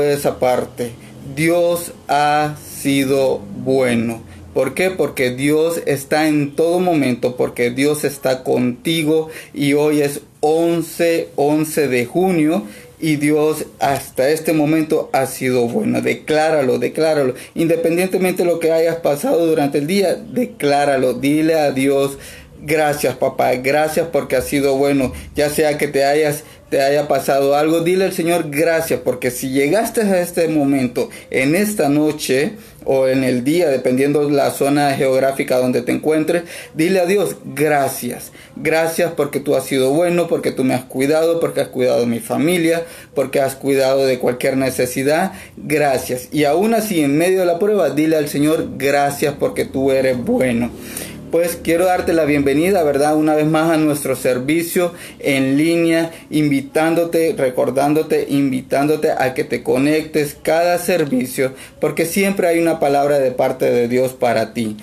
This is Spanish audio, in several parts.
esa parte. Dios ha sido bueno. ¿Por qué? Porque Dios está en todo momento, porque Dios está contigo y hoy es 11, 11 de junio y Dios hasta este momento ha sido bueno. Decláralo, decláralo. Independientemente de lo que hayas pasado durante el día, decláralo. Dile a Dios, gracias papá, gracias porque ha sido bueno. Ya sea que te hayas te haya pasado algo, dile al Señor gracias, porque si llegaste a este momento, en esta noche o en el día, dependiendo la zona geográfica donde te encuentres, dile a Dios gracias. Gracias porque tú has sido bueno, porque tú me has cuidado, porque has cuidado de mi familia, porque has cuidado de cualquier necesidad. Gracias. Y aún así, en medio de la prueba, dile al Señor gracias porque tú eres bueno pues quiero darte la bienvenida, ¿verdad? Una vez más a nuestro servicio en línea, invitándote, recordándote, invitándote a que te conectes cada servicio, porque siempre hay una palabra de parte de Dios para ti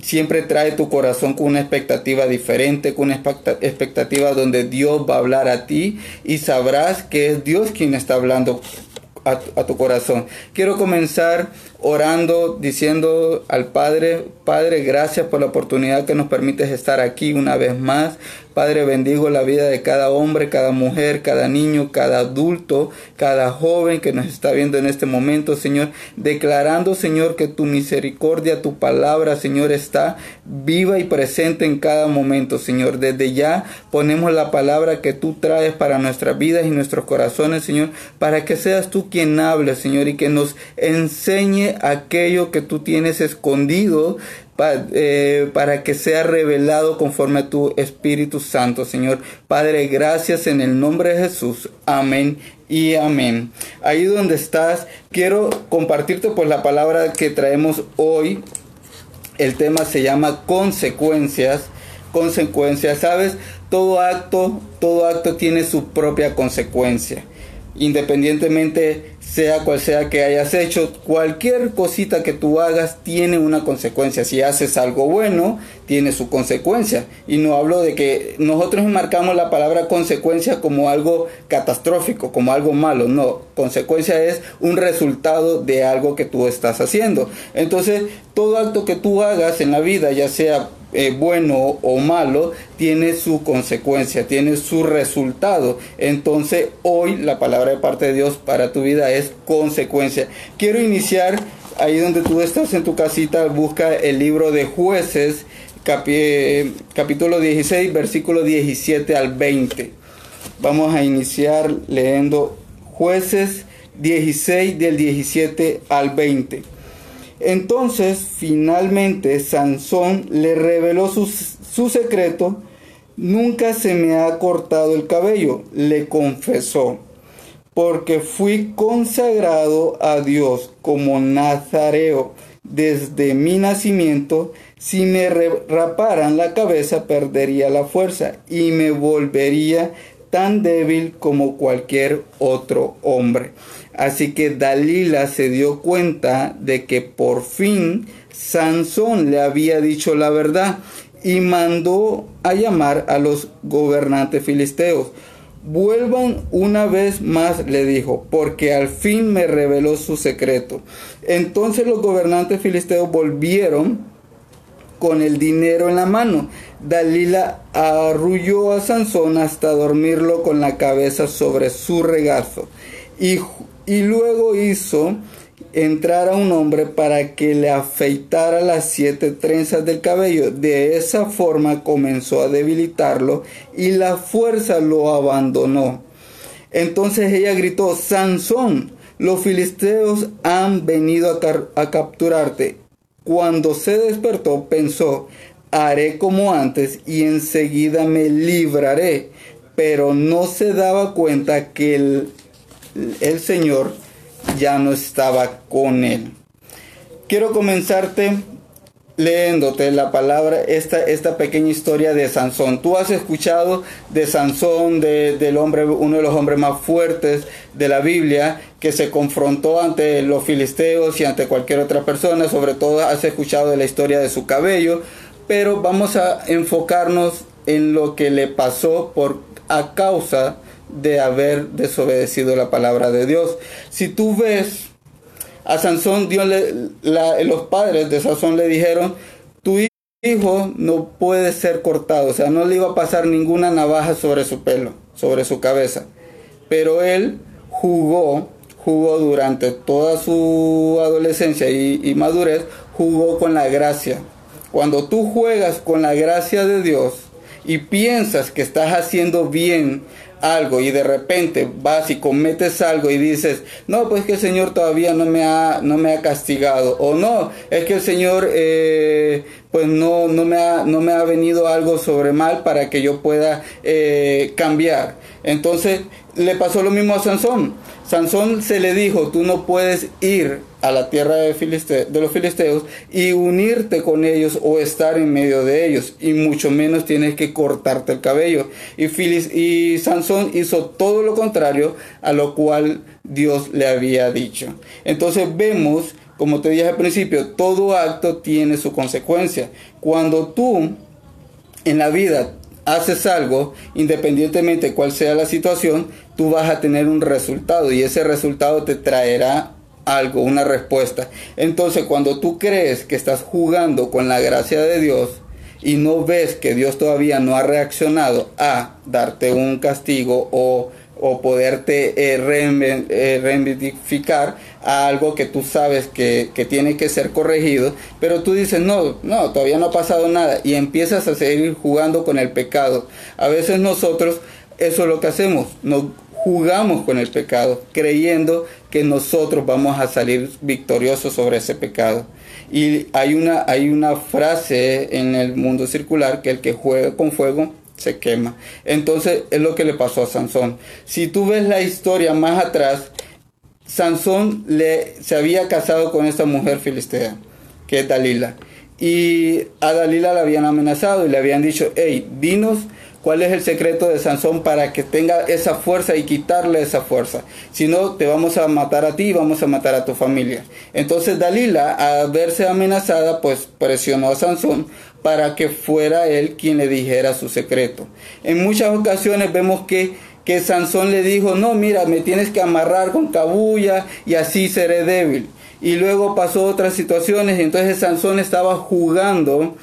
siempre trae tu corazón con una expectativa diferente, con una expectativa donde Dios va a hablar a ti y sabrás que es Dios quien está hablando a, a, tu corazón. Quiero comenzar orando, diciendo al Padre, Padre, gracias por la oportunidad que nos permites estar aquí una vez más. Padre, bendigo la vida de cada hombre, cada mujer, cada niño, cada adulto, cada joven que nos está viendo en este momento, Señor, declarando, Señor, que tu misericordia, tu palabra, Señor, está viva y presente en cada momento, Señor. Desde ya ponemos la palabra que tú traes para nuestras vidas y nuestros corazones, Señor, para que seas tú quien hable, Señor, y que nos enseñe aquello que tú tienes escondido eh, para que sea revelado conforme a tu Espíritu Santo, Señor. Padre, gracias en el nombre de Jesús. Amén y amén. Ahí donde estás, quiero compartirte pues la palabra que traemos hoy. El tema se llama consecuencias. Consecuencias, ¿sabes? Todo acto, todo acto tiene su propia consecuencia independientemente sea cual sea que hayas hecho, cualquier cosita que tú hagas tiene una consecuencia. Si haces algo bueno, tiene su consecuencia. Y no hablo de que nosotros marcamos la palabra consecuencia como algo catastrófico, como algo malo. No, consecuencia es un resultado de algo que tú estás haciendo. Entonces, todo acto que tú hagas en la vida, ya sea eh, bueno o malo, tiene su consecuencia, tiene su resultado. Entonces hoy la palabra de parte de Dios para tu vida es consecuencia. Quiero iniciar ahí donde tú estás en tu casita, busca el libro de jueces, capítulo 16, versículo 17 al 20. Vamos a iniciar leyendo jueces 16 del 17 al 20. Entonces, finalmente, Sansón le reveló su, su, secreto. Nunca se me ha cortado el cabello, le confesó, porque fui consagrado a Dios como nazareo desde mi nacimiento. Si me raparan la cabeza, perdería la fuerza y me volvería tan débil como cualquier otro hombre. Así que Dalila se dio cuenta de que por fin Sansón le había dicho la verdad y mandó a llamar a los gobernantes filisteos. Vuelvan una vez más, le dijo, porque al fin me reveló su secreto. Entonces los gobernantes filisteos volvieron con el dinero en la mano. Dalila arrulló a Sansón hasta dormirlo con la cabeza sobre su regazo. Y y luego hizo entrar a un hombre para que le afeitara las siete trenzas del cabello. De esa forma comenzó a debilitarlo y la fuerza lo abandonó. Entonces ella gritó, Sansón, los filisteos han venido a, capturarte. Cuando se despertó pensó, haré como antes y enseguida me libraré. Pero no se daba cuenta que el el Señor ya no estaba con él. Quiero comenzarte leyéndote la palabra, esta, esta pequeña historia de Sansón. Tú has escuchado de Sansón, del hombre, uno de los hombres más fuertes de la Biblia, que se confrontó ante los filisteos y ante cualquier otra persona. Sobre todo has escuchado de la historia de su cabello. Pero vamos a enfocarnos en lo que le pasó por a causa de haber desobedecido la palabra de Dios. Si tú ves a Sansón, Dios le, los padres de Sansón le dijeron, tu hijo no puede ser cortado, o sea, no le iba a pasar ninguna navaja sobre su pelo, sobre su cabeza. Pero él jugó, jugó durante toda su adolescencia y, y madurez, jugó con la gracia. Cuando tú juegas con la gracia de Dios y piensas que estás haciendo bien algo y de repente vas y cometes algo y dices, no, pues que el Señor todavía no me ha, no me ha castigado, o no, es que el Señor eh, pues no, no, me ha, no me ha venido algo sobre mal para que yo pueda eh, cambiar. Entonces le pasó lo mismo a Sansón. Sansón se le dijo, tú no puedes ir a la tierra de, los filisteos y unirte con ellos o estar en medio de ellos, y mucho menos tienes que cortarte el cabello. Y, y Sansón hizo todo lo contrario a lo cual Dios le había dicho. Entonces vemos, como te dije al principio, todo acto tiene su consecuencia. Cuando tú en la vida haces algo, independientemente cuál sea la situación, tú vas a tener un resultado y ese resultado te traerá algo, una respuesta. Entonces, cuando tú crees que estás jugando con la gracia de Dios y no ves que Dios todavía no ha reaccionado a darte un castigo o, o poderte eh, eh, reivindicar a algo que tú sabes que, que, tiene que ser corregido, pero tú dices, no, no, todavía no ha pasado nada y empiezas a seguir jugando con el pecado. A veces nosotros eso es lo que hacemos, nos jugamos con el pecado, creyendo que nosotros vamos a salir victoriosos sobre ese pecado. Y hay una, hay una frase en el mundo circular que el que juega con fuego se quema. Entonces es lo que le pasó a Sansón. Si tú ves la historia más atrás, Sansón le, se había casado con esta mujer filistea, que es Dalila. Y a Dalila la habían amenazado y le habían dicho, hey, dinos ¿Cuál es el secreto de Sansón para que tenga esa fuerza y quitarle esa fuerza? Si no, te vamos a matar a ti y vamos a matar a tu familia. Entonces Dalila, al verse amenazada, pues presionó a Sansón para que fuera él quien le dijera su secreto. En muchas ocasiones vemos que, que Sansón le dijo, no, mira, me tienes que amarrar con cabulla y así seré débil. Y luego pasó otras situaciones y entonces Sansón estaba jugando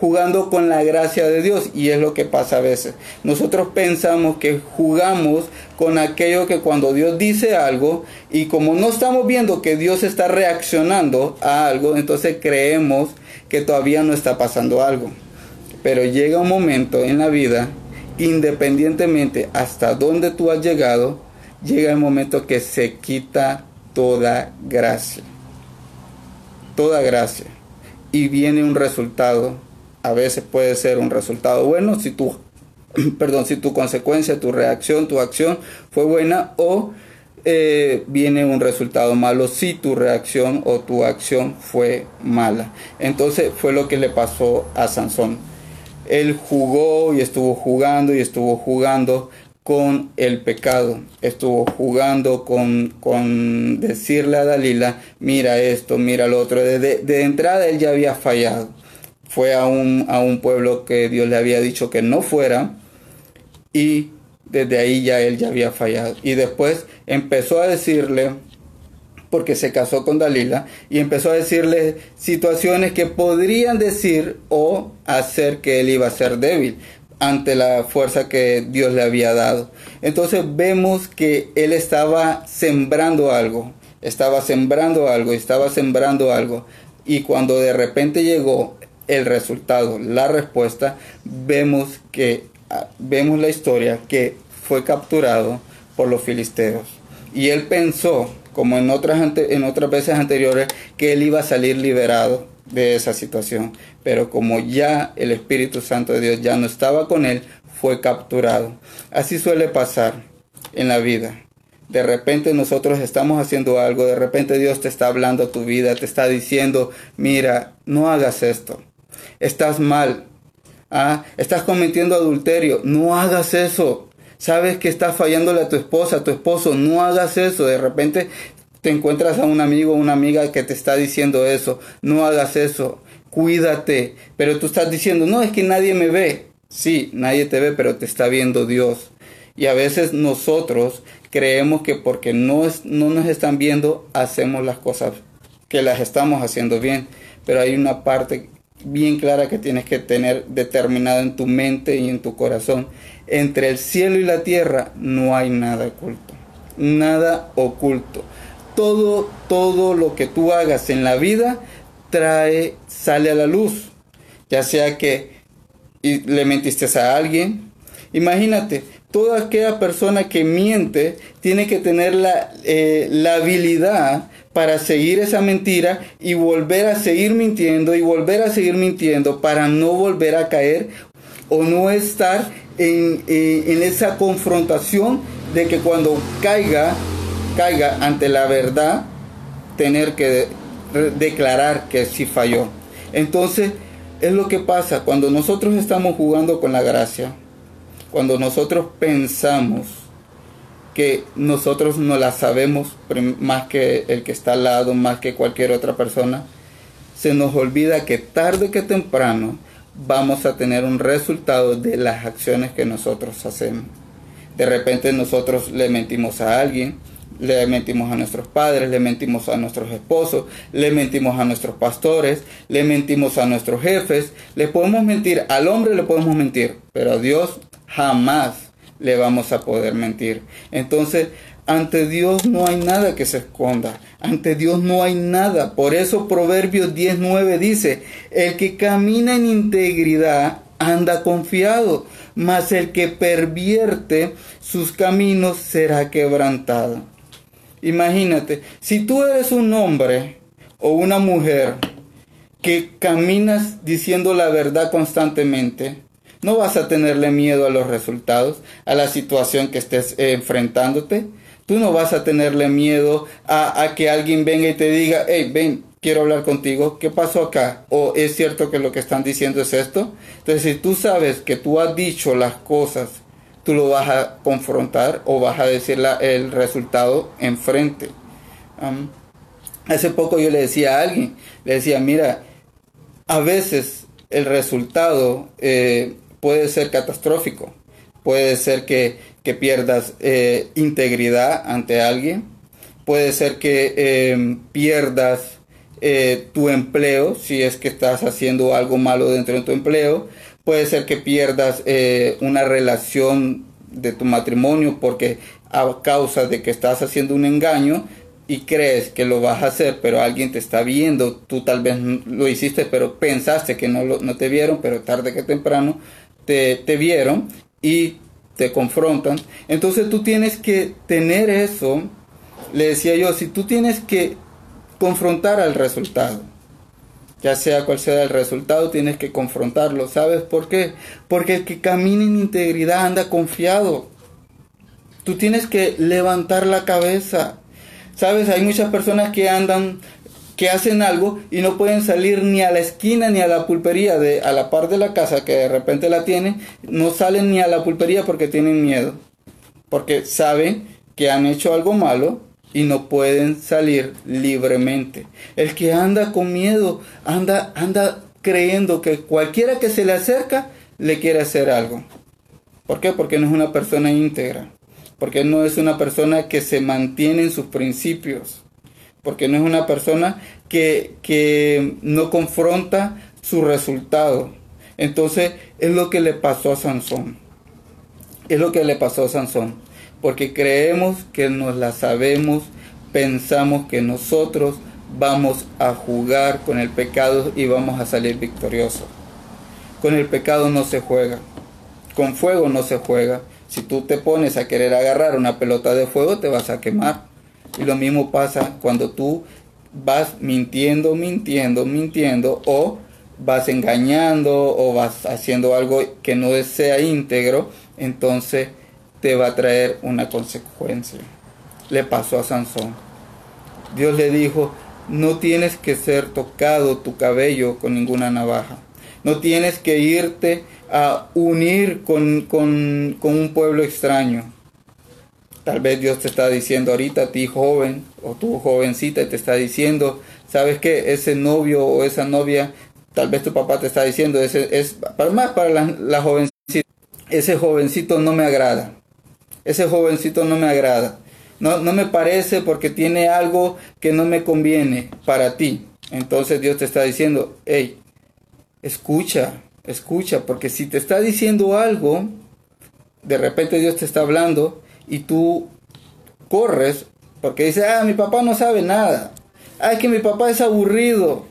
jugando con la gracia de Dios y es lo que pasa a veces. Nosotros pensamos que jugamos con aquello que cuando Dios dice algo y como no estamos viendo que Dios está reaccionando a algo, entonces creemos que todavía no está pasando algo. Pero llega un momento en la vida, independientemente hasta dónde tú has llegado, llega el momento que se quita toda gracia. Toda gracia. Y viene un resultado a veces puede ser un resultado bueno si tu, perdón, si tu consecuencia, tu reacción, tu acción fue buena o eh, viene un resultado malo si tu reacción o tu acción fue mala. Entonces fue lo que le pasó a Sansón. Él jugó y estuvo jugando y estuvo jugando con el pecado. Estuvo jugando con, con decirle a Dalila, mira esto, mira lo otro. de entrada él ya había fallado fue a un, a un pueblo que Dios le había dicho que no fuera y desde ahí ya él ya había fallado. Y después empezó a decirle, porque se casó con Dalila, y empezó a decirle situaciones que podrían decir o hacer que él iba a ser débil ante la fuerza que Dios le había dado. Entonces vemos que él estaba sembrando algo, estaba sembrando algo, estaba sembrando algo. Y cuando de repente llegó el resultado, la respuesta, vemos que ah, vemos la historia que fue capturado por los filisteos. Y él pensó, como en otras, en otras veces anteriores, que él iba a salir liberado de esa situación. Pero como ya el Espíritu Santo de Dios ya no estaba con él, fue capturado. Así suele pasar en la vida. De repente nosotros estamos haciendo algo, de repente Dios te está hablando a tu vida, te está diciendo, mira, no hagas esto estás mal. Ah, estás cometiendo adulterio, no hagas eso. Sabes que estás fallándole a tu esposa, a tu esposo, no hagas eso. De repente te encuentras a un amigo o una amiga que te está diciendo eso, no hagas eso. Cuídate, pero tú estás diciendo, no, es que nadie me ve. Sí, nadie te ve, pero te está viendo Dios. Y a veces nosotros creemos que porque no, no nos están viendo, hacemos las cosas que las estamos haciendo bien. Pero hay una parte bien clara que tienes que tener determinada en tu mente y en tu corazón. Entre el cielo y la tierra no hay nada oculto. Nada oculto. Todo, todo lo que tú hagas en la vida trae, sale a la luz. Ya sea que le mentiste a alguien. Imagínate, toda aquella persona que miente tiene que tener la, eh, la habilidad para seguir esa mentira y volver a seguir mintiendo y volver a seguir mintiendo para no volver a caer o no estar en, eh, en esa confrontación de que cuando caiga, caiga ante la verdad, tener que declarar que sí falló. Entonces, es lo que pasa cuando nosotros estamos jugando con la gracia, cuando nosotros pensamos que nosotros no la sabemos más que el que está al lado, más que cualquier otra persona, se nos olvida que tarde que temprano vamos a tener un resultado de las acciones que nosotros hacemos. De repente nosotros le mentimos a alguien, le mentimos a nuestros padres, le mentimos a nuestros esposos, le mentimos a nuestros pastores, le mentimos a nuestros jefes, le podemos mentir, al hombre le podemos mentir, pero a Dios jamás le vamos a poder mentir. Entonces, ante Dios no hay nada que se esconda, ante Dios no hay nada. Por eso Proverbios 19 dice, el que camina en integridad anda confiado, mas el que pervierte sus caminos será quebrantado. Imagínate, si tú eres un hombre o una mujer que caminas diciendo la verdad constantemente, no vas a tenerle miedo a los resultados, a la situación que estés enfrentándote. Tú no vas a tenerle miedo a, que alguien venga y te diga, hey, ven, quiero hablar contigo, ¿qué pasó acá? ¿O es cierto que lo que están diciendo es esto? Entonces, si tú sabes que tú has dicho las cosas tú lo vas a confrontar o vas a decir el resultado enfrente. hace poco yo le decía a alguien, le decía, mira, a veces el resultado eh, puede ser catastrófico, puede ser que, pierdas eh, integridad ante alguien, puede ser que em, pierdas eh, tu empleo si es que estás haciendo algo malo dentro de tu empleo, puede ser que pierdas eh, una relación de tu matrimonio porque a causa de que estás haciendo un engaño y crees que lo vas a hacer, pero alguien te está viendo, tú tal vez lo hiciste, pero pensaste que no, no te vieron, pero tarde que temprano te, vieron y te confrontan. Entonces tú tienes que tener eso, le decía yo, si tú tienes que confrontar al resultado ya sea cual sea el resultado, tienes que confrontarlo. ¿Sabes por qué? Porque el que camina en integridad anda confiado. Tú tienes que levantar la cabeza. ¿Sabes? Hay muchas personas que andan, que hacen algo y no pueden salir ni a la esquina ni a la pulpería, de, a la par de la casa que de repente la tienen, no salen ni a la pulpería porque tienen miedo. Porque saben que han hecho algo malo y no pueden salir libremente. El que anda con miedo, anda, anda creyendo que cualquiera que se le acerca le quiere hacer algo. ¿Por qué? Porque no es una persona íntegra. Porque no es una persona que se mantiene en sus principios. Porque no es una persona que, que no confronta su resultado. Entonces es lo que le pasó a Sansón. Es lo que le pasó a Sansón porque creemos que nos la sabemos, pensamos que nosotros vamos a jugar con el pecado y vamos a salir victoriosos. Con el pecado no se juega, con fuego no se juega. Si tú te pones a querer agarrar una pelota de fuego, te vas a quemar. Y lo mismo pasa cuando tú vas mintiendo, mintiendo, mintiendo o vas engañando o vas haciendo algo que no sea íntegro, entonces te va a traer una consecuencia. Le pasó a Sansón. Dios le dijo, no tienes que ser tocado tu cabello con ninguna navaja. No tienes que irte a unir con, con, con un pueblo extraño. Tal vez Dios te está diciendo ahorita a ti joven o tu jovencita te está diciendo, ¿sabes qué? Ese novio o esa novia, tal vez tu papá te está diciendo, ese es para más para la, la jovencita, ese jovencito no me agrada ese jovencito no me agrada. No, no me parece porque tiene algo que no me conviene para ti. Entonces Dios te está diciendo, hey, escucha, escucha, porque si te está diciendo algo, de repente Dios te está hablando y tú corres porque dice, ah, mi papá no sabe nada. Ah, es que mi papá es aburrido.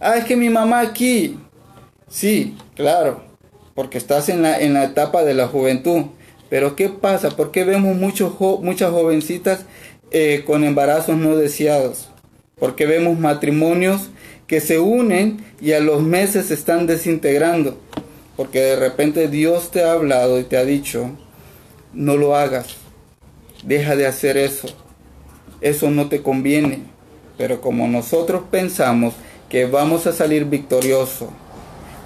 Ah, es que mi mamá aquí. Sí, claro, porque estás en la, en la etapa de la juventud. Pero ¿qué pasa? ¿Por qué vemos muchos muchas jovencitas eh, con embarazos no deseados? Porque vemos matrimonios que se unen y a los meses se están desintegrando. Porque de repente Dios te ha hablado y te ha dicho, no lo hagas, deja de hacer eso, eso no te conviene. Pero como nosotros pensamos que vamos a salir victoriosos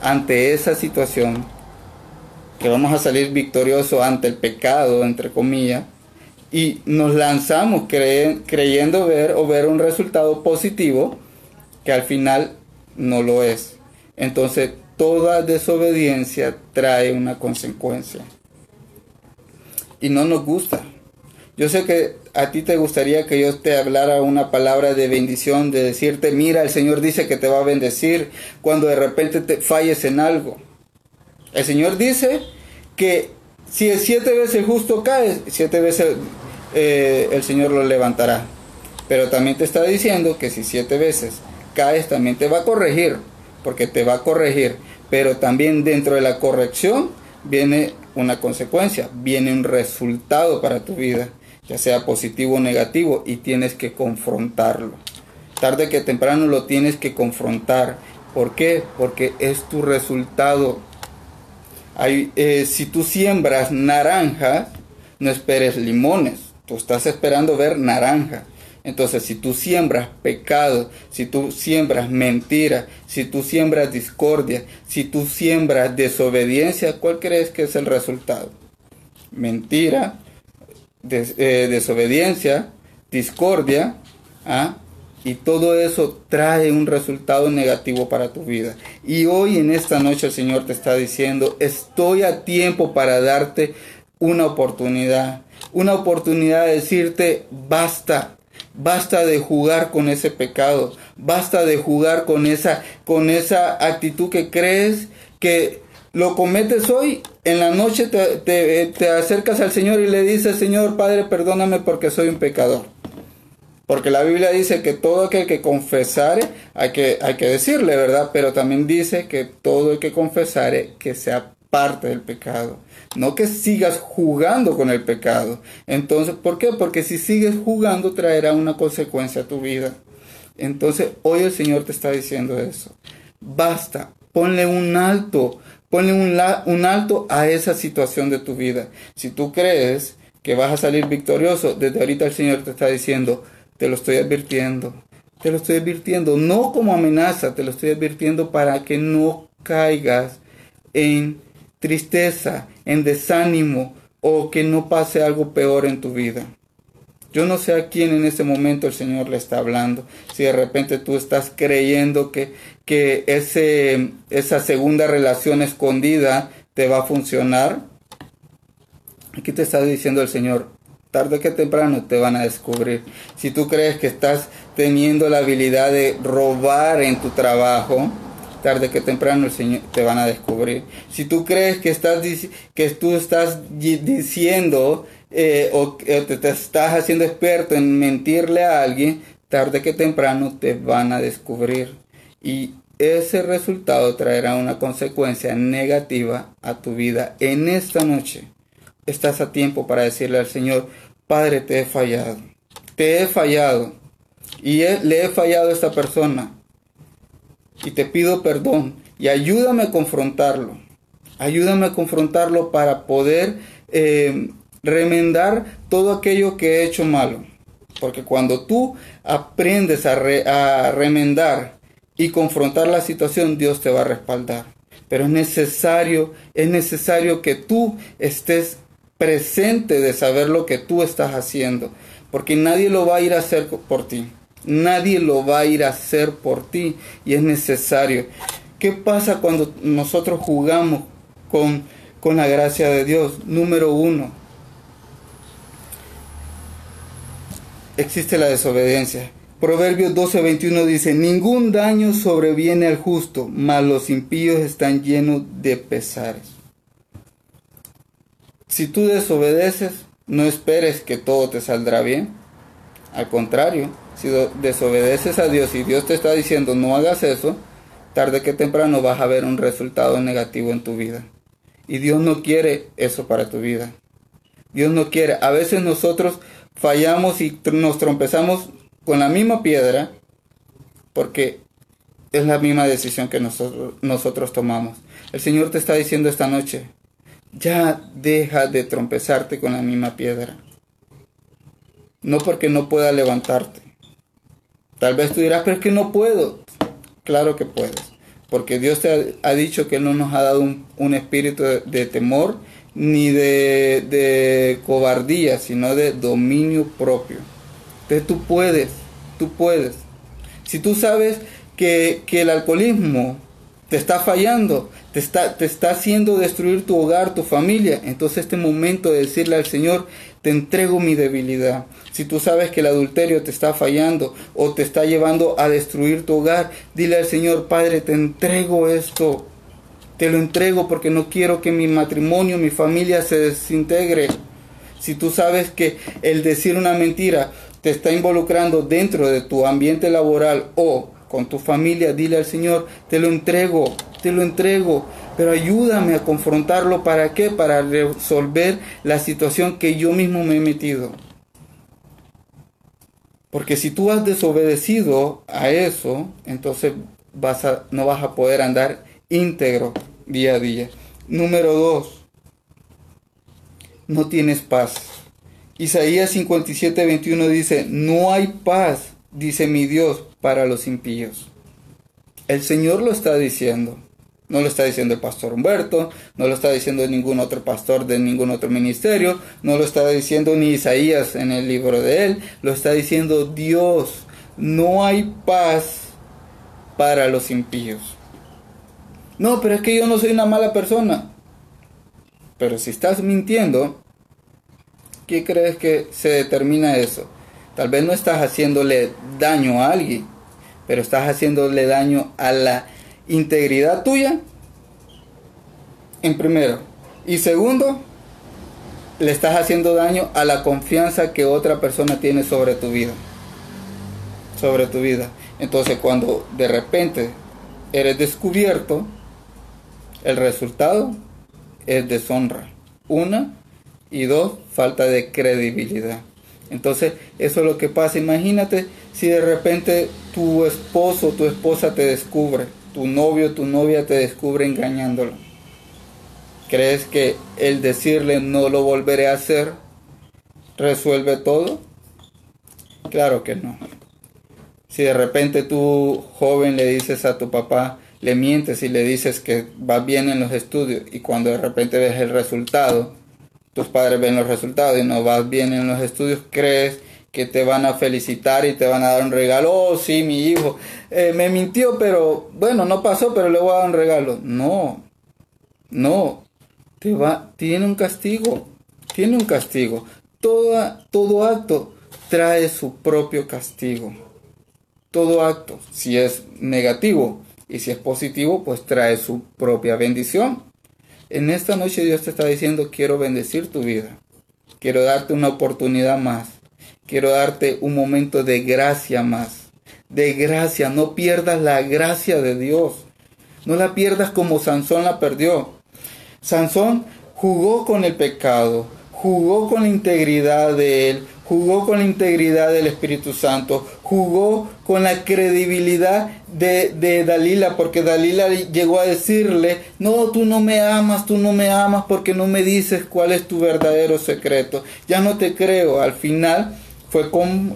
ante esa situación, que vamos a salir victoriosos ante el pecado, entre comillas, y nos lanzamos creyendo ver o ver un resultado positivo que al final no lo es. Entonces, toda desobediencia trae una consecuencia. Y no nos gusta. Yo sé que a ti te gustaría que yo te hablara una palabra de bendición, de decirte, mira, el Señor dice que te va a bendecir cuando de repente te falles en algo. El Señor dice que si siete veces justo cae, siete veces eh, el Señor lo levantará. Pero también te está diciendo que si siete veces caes, también te va a corregir, porque te va a corregir. Pero también dentro de la corrección viene una consecuencia, viene un resultado para tu vida ya sea positivo o negativo, y tienes que confrontarlo. Tarde que temprano lo tienes que confrontar. ¿Por qué? Porque es tu resultado. Eh, si tú siembras naranja, no esperes limones. Tú estás esperando ver naranja. Entonces, si tú siembras pecado, si tú siembras mentira, si tú siembras discordia, si tú siembras desobediencia, ¿cuál crees que es el resultado? Mentira, eh, desobediencia, discordia, ¿ah? y todo eso trae un resultado negativo para tu vida. Y hoy en esta noche el Señor te está diciendo, estoy a tiempo para darte una oportunidad, una oportunidad de decirte, basta, basta de jugar con ese pecado, basta de jugar con esa, con esa actitud que crees que lo cometes hoy, en la noche te, acercas al Señor y le dices, Señor Padre, perdóname porque soy un pecador. Porque la Biblia dice que todo aquel que confesare, hay que, hay que decirle, ¿verdad? Pero también dice que todo el que confesare, que sea parte del pecado. No que sigas jugando con el pecado. Entonces, ¿por qué? Porque si sigues jugando traerá una consecuencia a tu vida. Entonces, hoy el Señor te está diciendo eso. Basta, ponle un alto Ponle un, un alto a esa situación de tu vida. Si tú crees que vas a salir victorioso, desde ahorita el Señor te está diciendo, te lo estoy advirtiendo, te lo estoy advirtiendo, no como amenaza, te lo estoy advirtiendo para que no caigas en tristeza, en desánimo o que no pase algo peor en tu vida. Yo no sé a quién en ese momento el Señor le está hablando. Si de repente tú estás creyendo que, que ese, esa segunda relación escondida te va a funcionar. Aquí te está diciendo el Señor, tarde que temprano te van a descubrir. Si tú crees que estás teniendo la habilidad de robar en tu trabajo, tarde que temprano el Señor te van a descubrir. Si tú crees que estás que tú estás diciendo eh, o te, estás haciendo experto en mentirle a alguien, tarde que temprano te van a descubrir. Y ese resultado traerá una consecuencia negativa a tu vida. En esta noche estás a tiempo para decirle al Señor, Padre, te he fallado. Te he fallado. Y le he fallado a esta persona. Y te pido perdón. Y ayúdame a confrontarlo. Ayúdame a confrontarlo para poder eh, remendar todo aquello que he hecho malo. Porque cuando tú aprendes a, remendar y confrontar la situación, Dios te va a respaldar. Pero es necesario, es necesario que tú estés presente de saber lo que tú estás haciendo. Porque nadie lo va a ir a hacer por ti. Nadie lo va a ir a hacer por ti. Y es necesario. ¿Qué pasa cuando nosotros jugamos con, con la gracia de Dios? Número uno, existe la desobediencia. Proverbios 12:21 dice, ningún daño sobreviene al justo, mas los impíos están llenos de pesares. Si tú desobedeces, no esperes que todo te saldrá bien. Al contrario, si desobedeces a Dios y Dios te está diciendo no hagas eso, tarde que temprano vas a ver un resultado negativo en tu vida. Y Dios no quiere eso para tu vida. Dios no quiere. A veces nosotros fallamos y nos trompezamos con la misma piedra porque es la misma decisión que nosotros, nosotros tomamos. El Señor te está diciendo esta noche, ya deja de trompezarte con la misma piedra. No porque no pueda levantarte. Tal vez tú dirás, pero es que no puedo. Claro que puedes. Porque Dios te ha, dicho que Él no nos ha dado un, espíritu de, temor ni de, de cobardía, sino de dominio propio. Entonces tú puedes, tú puedes. Si tú sabes que, que el alcoholismo te está fallando, te está, te está haciendo destruir tu hogar, tu familia. Entonces este momento de decirle al Señor, te entrego mi debilidad. Si tú sabes que el adulterio te está fallando o te está llevando a destruir tu hogar, dile al Señor, Padre, te entrego esto. Te lo entrego porque no quiero que mi matrimonio, mi familia se desintegre. Si tú sabes que el decir una mentira te está involucrando dentro de tu ambiente laboral o con tu familia, dile al Señor, te lo entrego, te lo entrego, pero ayúdame a confrontarlo. ¿Para qué? Para resolver la situación que yo mismo me he metido. Porque si tú has desobedecido a eso, entonces vas a, no vas a poder andar íntegro día a día. Número dos, no tienes paz. Isaías 57, 21 dice, no hay paz, dice mi Dios, para los impíos. El Señor lo está diciendo. No lo está diciendo el pastor Humberto, no lo está diciendo ningún otro pastor de ningún otro ministerio, no lo está diciendo ni Isaías en el libro de él, lo está diciendo Dios. No hay paz para los impíos. No, pero es que yo no soy una mala persona. Pero si estás mintiendo, ¿qué crees que se determina eso? Tal vez no estás haciéndole daño a alguien, pero estás haciéndole daño a la integridad tuya, en primero. Y segundo, le estás haciendo daño a la confianza que otra persona tiene sobre tu vida. Sobre tu vida. Entonces cuando de repente eres descubierto, el resultado es deshonra. Una y dos, falta de credibilidad. Entonces, eso es lo que pasa. Imagínate si de repente tu esposo, tu esposa te descubre, tu novio, tu novia te descubre engañándolo. ¿Crees que el decirle no lo volveré a hacer resuelve todo? Claro que no. Si de repente tú, joven, le dices a tu papá, le mientes y le dices que vas bien en los estudios y cuando de repente ves el resultado, tus padres ven los resultados y no vas bien en los estudios, crees que te van a felicitar y te van a dar un regalo. Oh, sí, mi hijo eh, me mintió, pero bueno, no pasó, pero le voy a dar un regalo. No, no, te va, tiene un castigo, tiene un castigo. Toda, todo acto trae su propio castigo. Todo acto, si es negativo y si es positivo, pues trae su propia bendición. En esta noche Dios te está diciendo, quiero bendecir tu vida. Quiero darte una oportunidad más. Quiero darte un momento de gracia más. De gracia. No pierdas la gracia de Dios. No la pierdas como Sansón la perdió. Sansón jugó con el pecado. Jugó con la integridad de él jugó con la integridad del Espíritu Santo, jugó con la credibilidad de, Dalila, porque Dalila llegó a decirle, no, tú no me amas, tú no me amas porque no me dices cuál es tu verdadero secreto. Ya no te creo. Al final fue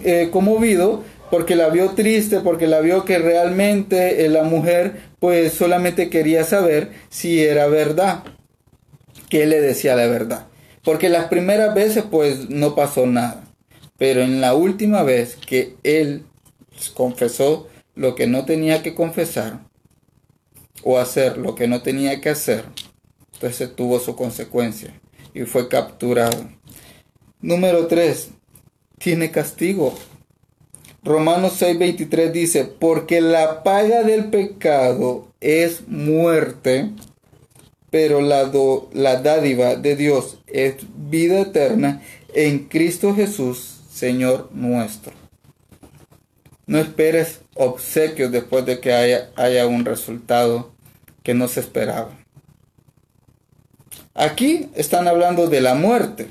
eh, conmovido porque la vio triste, porque la vio que realmente eh, la mujer pues solamente quería saber si era verdad, que le decía la verdad. Porque las primeras veces pues no pasó nada. Pero en la última vez que él confesó lo que no tenía que confesar o hacer lo que no tenía que hacer, entonces tuvo su consecuencia y fue capturado. Número 3. Tiene castigo. Romanos 6:23 dice, porque la paga del pecado es muerte, pero la, la dádiva de Dios es vida eterna en Cristo Jesús, Señor nuestro. No esperes obsequios después de que haya, haya un resultado que no se esperaba. Aquí están hablando de la muerte,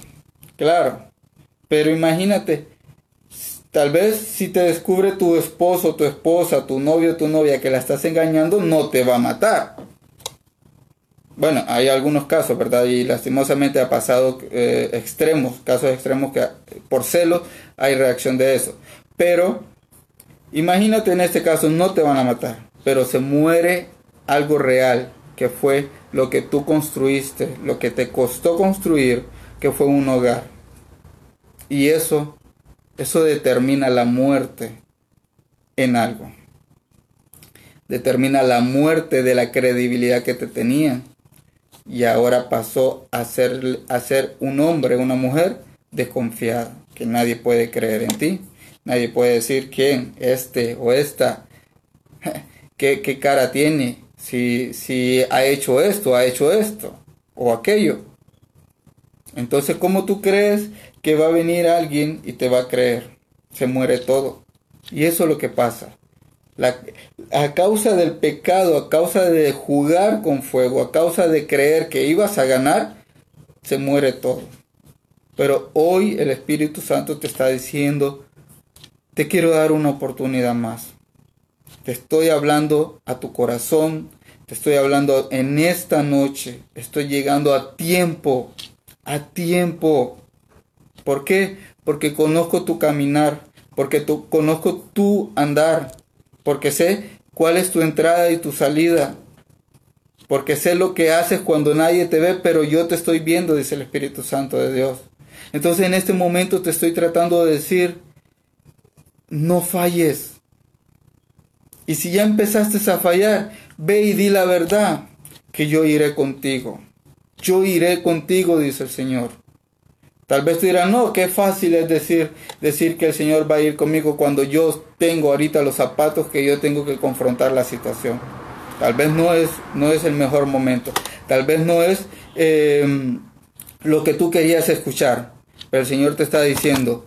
claro, pero imagínate, tal vez si te descubre tu esposo, tu esposa, tu novio, tu novia que la estás engañando, no te va a matar. Bueno, hay algunos casos, ¿verdad? Y lastimosamente ha pasado eh, extremos, casos extremos que por celo hay reacción de eso. Pero imagínate en este caso no te van a matar, pero se muere algo real, que fue lo que tú construiste, lo que te costó construir, que fue un hogar. Y eso, eso determina la muerte en algo. Determina la muerte de la credibilidad que te tenían. Y ahora pasó a ser, a ser un hombre, una mujer desconfiada, que nadie puede creer en ti. Nadie puede decir quién, este o esta, qué, qué cara tiene, si, si ha hecho esto, ha hecho esto o aquello. Entonces, ¿cómo tú crees que va a venir alguien y te va a creer? Se muere todo. Y eso es lo que pasa. A causa del pecado, a causa de jugar con fuego, a causa de creer que ibas a ganar, se muere todo. Pero hoy el Espíritu Santo te está diciendo, te quiero dar una oportunidad más. Te estoy hablando a tu corazón, te estoy hablando en esta noche. Estoy llegando a tiempo, a tiempo. ¿Por qué? Porque conozco tu caminar, porque conozco tu andar, porque sé cuál es tu entrada y tu salida, porque sé lo que haces cuando nadie te ve, pero yo te estoy viendo, dice el Espíritu Santo de Dios. Entonces en este momento te estoy tratando de decir, no falles, y si ya empezaste a fallar, ve y di la verdad, que yo iré contigo. Yo iré contigo, dice el Señor. Tal vez tú dirás, no, qué fácil es decir, decir que el Señor va a ir conmigo cuando yo tengo ahorita los zapatos que yo tengo que confrontar la situación. Tal vez no es, no es el mejor momento. Tal vez no es eh, lo que tú querías escuchar. Pero el Señor te está diciendo,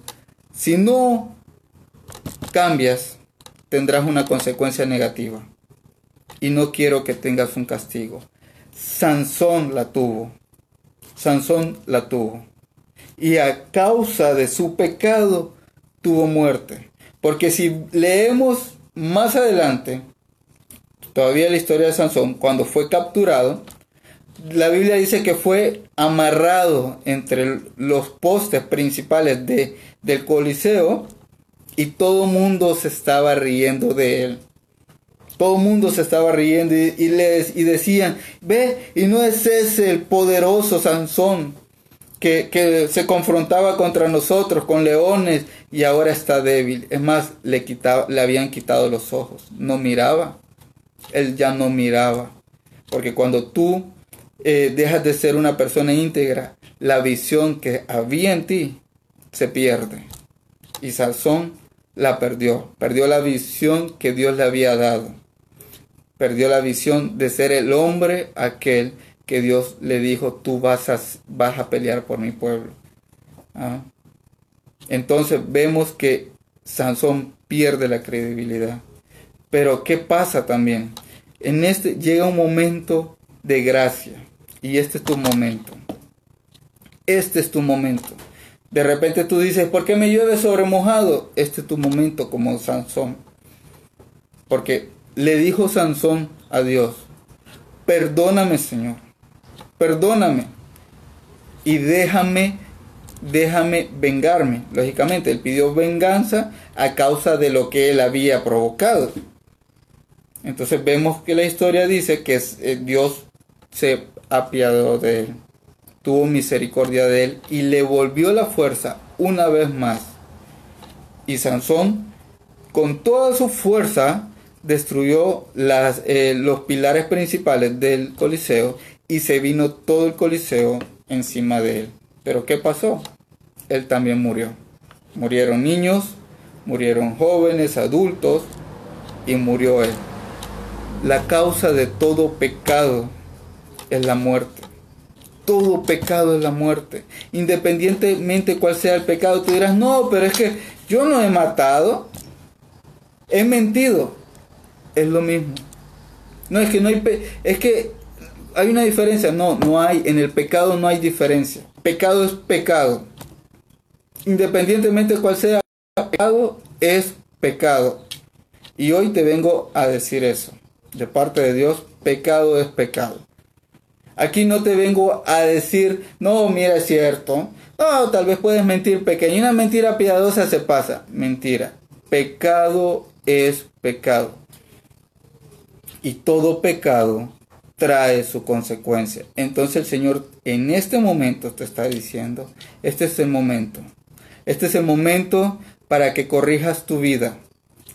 si no cambias, tendrás una consecuencia negativa. Y no quiero que tengas un castigo. Sansón la tuvo. Sansón la tuvo. Y a causa de su pecado tuvo muerte. Porque si leemos más adelante, todavía la historia de Sansón, cuando fue capturado, la Biblia dice que fue amarrado entre los postes principales de, del Coliseo y todo mundo se estaba riendo de él. Todo mundo se estaba riendo y, les, y decían, ve, y no es ese el poderoso Sansón que, se confrontaba contra nosotros con leones y ahora está débil. Es más, le, quitaba, le habían quitado los ojos. No miraba. Él ya no miraba. Porque cuando tú eh, dejas de ser una persona íntegra, la visión que había en ti se pierde. Y Sansón la perdió. Perdió la visión que Dios le había dado. Perdió la visión de ser el hombre aquel que Dios le dijo, tú vas a, vas a pelear por mi pueblo. ¿Ah? Entonces vemos que Sansón pierde la credibilidad. Pero ¿qué pasa también? En este llega un momento de gracia. Y este es tu momento. Este es tu momento. De repente tú dices, ¿por qué me llueve sobre mojado? Este es tu momento como Sansón. Porque le dijo Sansón a Dios, perdóname Señor, perdóname y déjame, déjame vengarme. Lógicamente, él pidió venganza a causa de lo que él había provocado. Entonces vemos que la historia dice que eh, Dios se apiadó de él tuvo misericordia de él y le volvió la fuerza una vez más. Y Sansón, con toda su fuerza, destruyó eh, los pilares principales del Coliseo y se vino todo el Coliseo encima de él. Pero ¿qué pasó? Él también murió. Murieron niños, murieron jóvenes, adultos y murió él. La causa de todo pecado es la muerte. Todo pecado es la muerte. Independientemente cuál sea el pecado, tú dirás, no, pero es que yo no he matado, he mentido. Es lo mismo. No, es que no hay, es que hay una diferencia. No, no hay, en el pecado no hay diferencia. Pecado es pecado. Independientemente cuál sea pecado, es pecado. Y hoy te vengo a decir eso. De parte de Dios, pecado es pecado. Aquí no te vengo a decir, no, mira, es cierto. No, tal vez puedes mentir pequeño. Una mentira piadosa se pasa. Mentira. Pecado es pecado. Y todo pecado trae su consecuencia. Entonces el Señor en este momento te está diciendo, este es el momento. Este es el momento para que corrijas tu vida.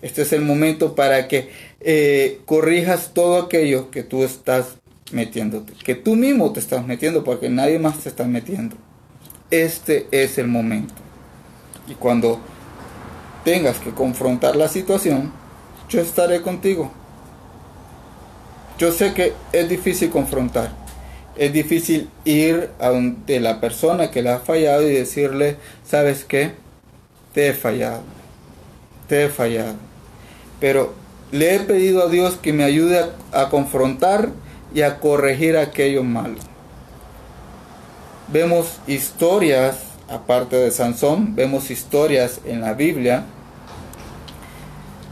Este es el momento para que eh, corrijas todo aquello que tú estás metiéndote, que tú mismo te estás metiendo porque nadie más te está metiendo. Este es el momento. Y cuando tengas que confrontar la situación, yo estaré contigo. Yo sé que es difícil confrontar. Es difícil ir a la persona que le ha fallado y decirle, ¿sabes qué? Te he fallado. Te he fallado. Pero le he pedido a Dios que me ayude a, a confrontar y a corregir aquello malo. Vemos historias, aparte de Sansón, vemos historias en la Biblia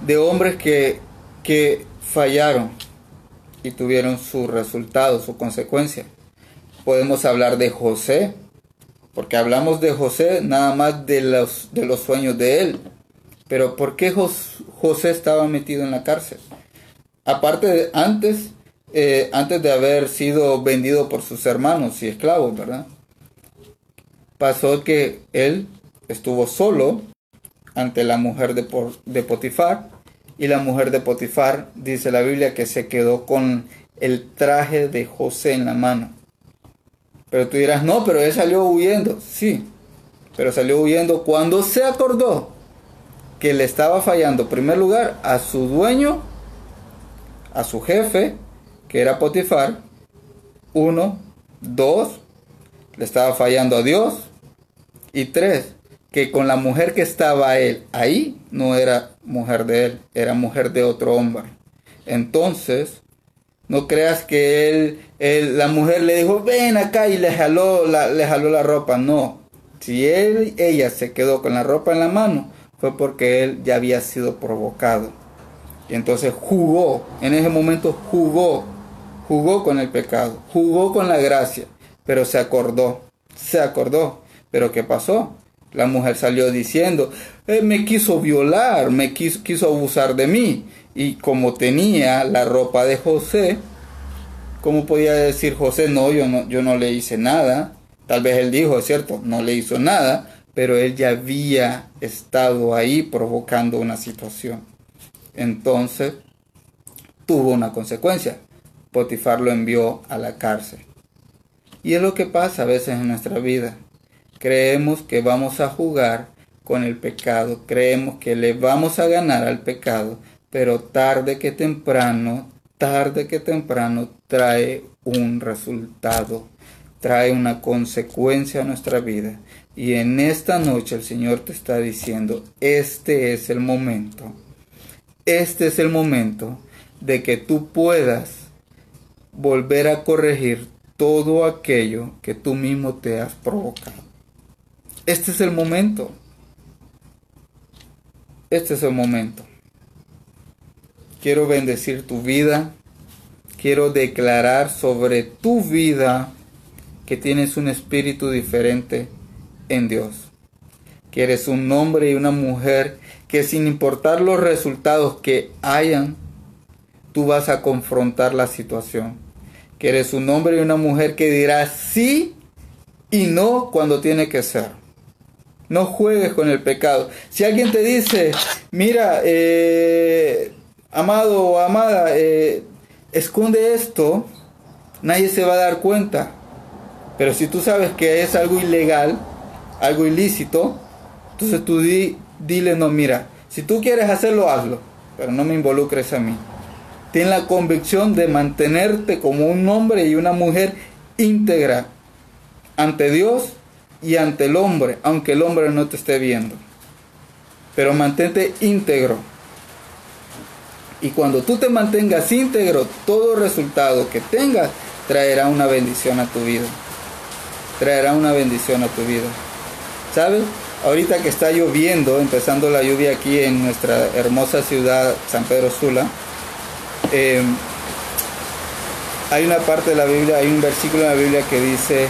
de hombres que, que fallaron y tuvieron su resultado, su consecuencia. Podemos hablar de José, porque hablamos de José nada más de los, de los sueños de él. Pero ¿por qué José estaba metido en la cárcel? Aparte de antes eh, antes de haber sido vendido por sus hermanos y esclavos, ¿verdad? Pasó que él estuvo solo ante la mujer de, de Potifar y la mujer de Potifar dice la Biblia que se quedó con el traje de José en la mano. Pero tú dirás, no, pero él salió huyendo. Sí, pero salió huyendo cuando se acordó que le estaba fallando, en primer lugar, a su dueño, a su jefe que era Potifar. Uno, dos, le estaba fallando a Dios. Y tres, que con la mujer que estaba él ahí, no era mujer de él, era mujer de otro hombre. Entonces, no creas que él, la mujer le dijo, ven acá y le jaló la, le jaló la ropa. No, si él, ella se quedó con la ropa en la mano, fue porque él ya había sido provocado. Y entonces jugó, en ese momento jugó jugó con el pecado, jugó con la gracia, pero se acordó, se acordó. Pero ¿qué pasó? La mujer salió diciendo, eh, me quiso violar, me quiso, abusar de mí. Y como tenía la ropa de José, ¿cómo podía decir José, no, yo no, yo no le hice nada? Tal vez él dijo, es cierto, no le hizo nada, pero él ya había estado ahí provocando una situación. Entonces, tuvo una consecuencia. Potifar lo envió a la cárcel. Y es lo que pasa a veces en nuestra vida. Creemos que vamos a jugar con el pecado, creemos que le vamos a ganar al pecado, pero tarde que temprano, tarde que temprano trae un resultado, trae una consecuencia a nuestra vida. Y en esta noche el Señor te está diciendo, este es el momento, este es el momento de que tú puedas volver a corregir todo aquello que tú mismo te has provocado. Este es el momento. Este es el momento. Quiero bendecir tu vida. Quiero declarar sobre tu vida que tienes un espíritu diferente en Dios. Que eres un hombre y una mujer que sin importar los resultados que hayan, tú vas a confrontar la situación que eres un hombre y una mujer que dirá sí y no cuando tiene que ser. No juegues con el pecado. Si alguien te dice, mira, eh, amado o amada, eh, esconde esto, nadie se va a dar cuenta. Pero si tú sabes que es algo ilegal, algo ilícito, entonces tú di, dile, no, mira, Si tú quieres hacerlo, hazlo, pero no me involucres a mí. Ten la convicción de mantenerte como un hombre y una mujer íntegra ante Dios y ante el hombre, aunque el hombre no te esté viendo. Pero mantente íntegro. Y cuando tú te mantengas íntegro, todo resultado que tengas traerá una bendición a tu vida. Traerá una bendición a tu vida. ¿Sabes? Ahorita que está lloviendo, empezando la lluvia aquí en nuestra hermosa ciudad San Pedro Sula, eh, hay una parte de la Biblia, hay un versículo en la Biblia que dice,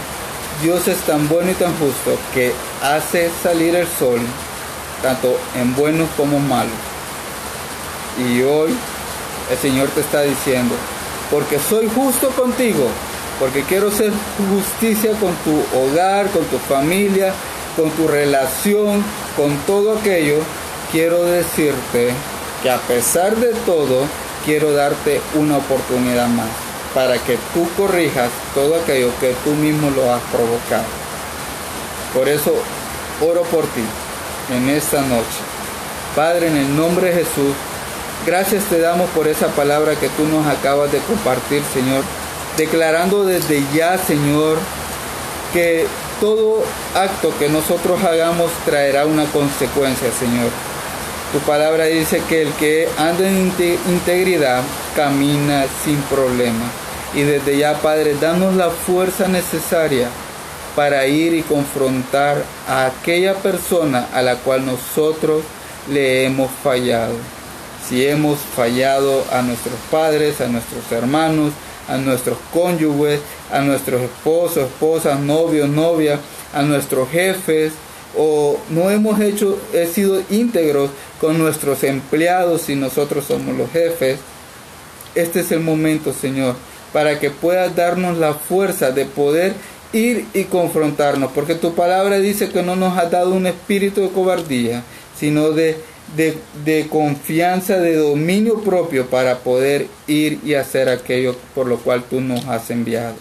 Dios es tan bueno y tan justo que hace salir el sol tanto en buenos como en malos. Y hoy el Señor te está diciendo, porque soy justo contigo, porque quiero hacer justicia con tu hogar, con tu familia, con tu relación, con todo aquello, quiero decirte que a pesar de todo, quiero darte una oportunidad más para que tú corrijas todo aquello que tú mismo lo has provocado. Por eso oro por ti en esta noche. Padre, en el nombre de Jesús, gracias te damos por esa palabra que tú nos acabas de compartir, Señor, declarando desde ya, Señor, que todo acto que nosotros hagamos traerá una consecuencia, Señor. Tu palabra dice que el que anda en integridad camina sin problema. Y desde ya, Padre, danos la fuerza necesaria para ir y confrontar a aquella persona a la cual nosotros le hemos fallado. Si hemos fallado a nuestros padres, a nuestros hermanos, a nuestros cónyuges, a nuestros esposos, esposas, novios, novias, a nuestros jefes, o no hemos hecho, he sido íntegros con nuestros empleados y nosotros somos los jefes. Este es el momento, Señor, para que puedas darnos la fuerza de poder ir y confrontarnos, porque tu palabra dice que no nos has dado un espíritu de cobardía, sino de, de, de, confianza, de dominio propio para poder ir y hacer aquello por lo cual tú nos has enviado.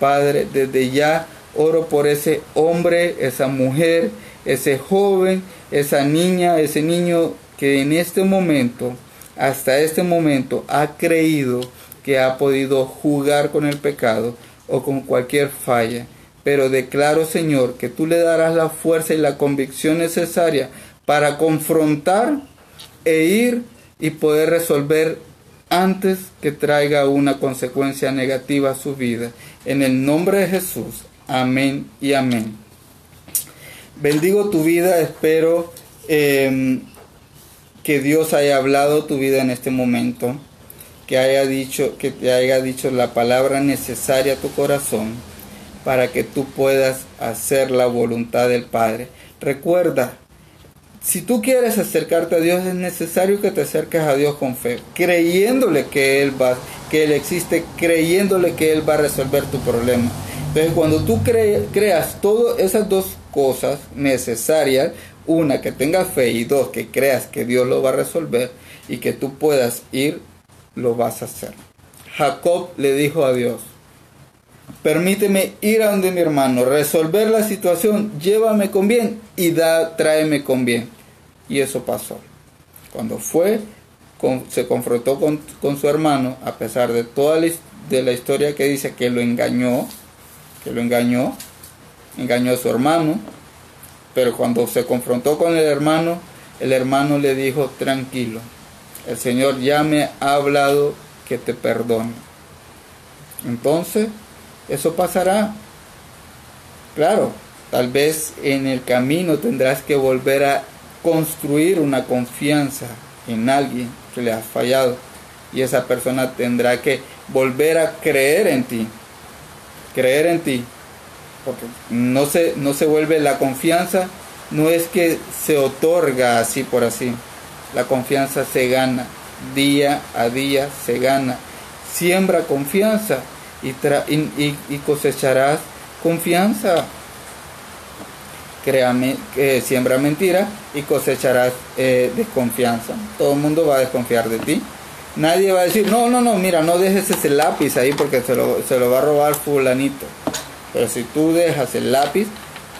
Padre, desde ya oro por ese hombre, esa mujer, ese joven, esa niña, ese niño que en este momento, hasta este momento, ha creído que ha podido jugar con el pecado o con cualquier falla. Pero declaro, Señor, que tú le darás la fuerza y la convicción necesaria para confrontar e ir y poder resolver antes que traiga una consecuencia negativa a su vida. En el nombre de Jesús. Amén y amén. Bendigo tu vida, espero em, que Dios haya hablado tu vida en este momento, que haya dicho, que te haya dicho la palabra necesaria a tu corazón para que tú puedas hacer la voluntad del Padre. Recuerda, si tú quieres acercarte a Dios es necesario que te acerques a Dios con fe, creyéndole que Él va, que Él existe, creyéndole que Él va a resolver tu problema. Entonces, cuando tú creas todas esas dos cosas necesarias, una, que tengas fe y dos, que creas que Dios lo va a resolver y que tú puedas ir, lo vas a hacer. Jacob le dijo a Dios, permíteme ir a donde mi hermano, resolver la situación, llévame con bien y da, tráeme con bien. Y eso pasó. Cuando fue, se confrontó con, con, su hermano, a pesar de toda la, de la historia que dice que lo engañó, que lo engañó, engañó a su hermano, pero cuando se confrontó con el hermano, el hermano le dijo, tranquilo, el Señor ya me ha hablado que te perdone. Entonces, eso pasará. Claro, tal vez en el camino tendrás que volver a construir una confianza en alguien que le has fallado y esa persona tendrá que volver a creer en ti creer en ti, porque no se, no se vuelve la confianza, no es que se otorga así por así, la confianza se gana, día a día se gana, siembra confianza y, y, cosecharás confianza. Créame, que siembra mentira y cosecharás eh, desconfianza. Todo el mundo va a desconfiar de ti. Nadie va a decir, no, no, no, mira, no dejes ese lápiz ahí porque se lo, se lo va a robar fulanito. Pero si tú dejas el lápiz,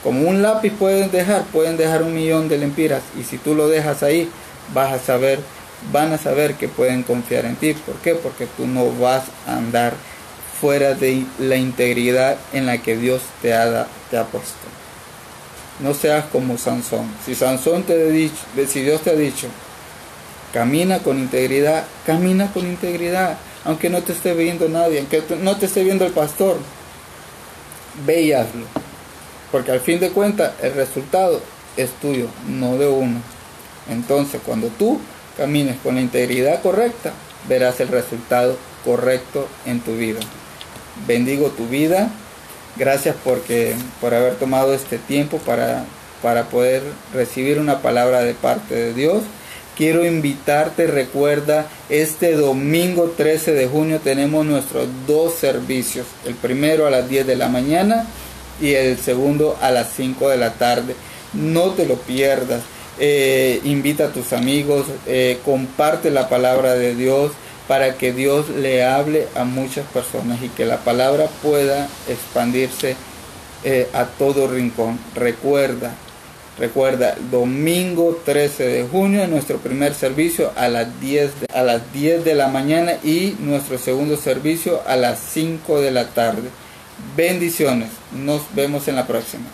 como un lápiz pueden dejar, pueden dejar un millón de lempiras. Y si tú lo dejas ahí, vas a saber, van a saber que pueden confiar en ti. ¿Por qué? Porque tú no vas a andar fuera de la integridad en la que Dios te ha, te ha puesto. No seas como Sansón. Si Sansón te ha dicho, si Dios te ha dicho, camina con integridad, camina con integridad, aunque no te esté viendo nadie, aunque no te esté viendo el pastor, ve y hazlo. Porque al fin de cuentas el resultado es tuyo, no de uno. Entonces cuando tú camines con la integridad correcta, verás el resultado correcto en tu vida. Bendigo tu vida. Gracias porque, por haber tomado este tiempo para, para poder recibir una palabra de parte de Dios. Quiero invitarte, recuerda, este domingo 13 de junio tenemos nuestros dos servicios. El primero a las 10 de la mañana y el segundo a las 5 de la tarde. No te lo pierdas. Eh, invita a tus amigos, eh, comparte la palabra de Dios para que Dios le hable a muchas personas y que la palabra pueda expandirse eh, a todo rincón. Recuerda, recuerda, domingo 13 de junio nuestro primer servicio a las 10 de, a las 10 de la mañana y nuestro segundo servicio a las 5 de la tarde. Bendiciones, nos vemos en la próxima.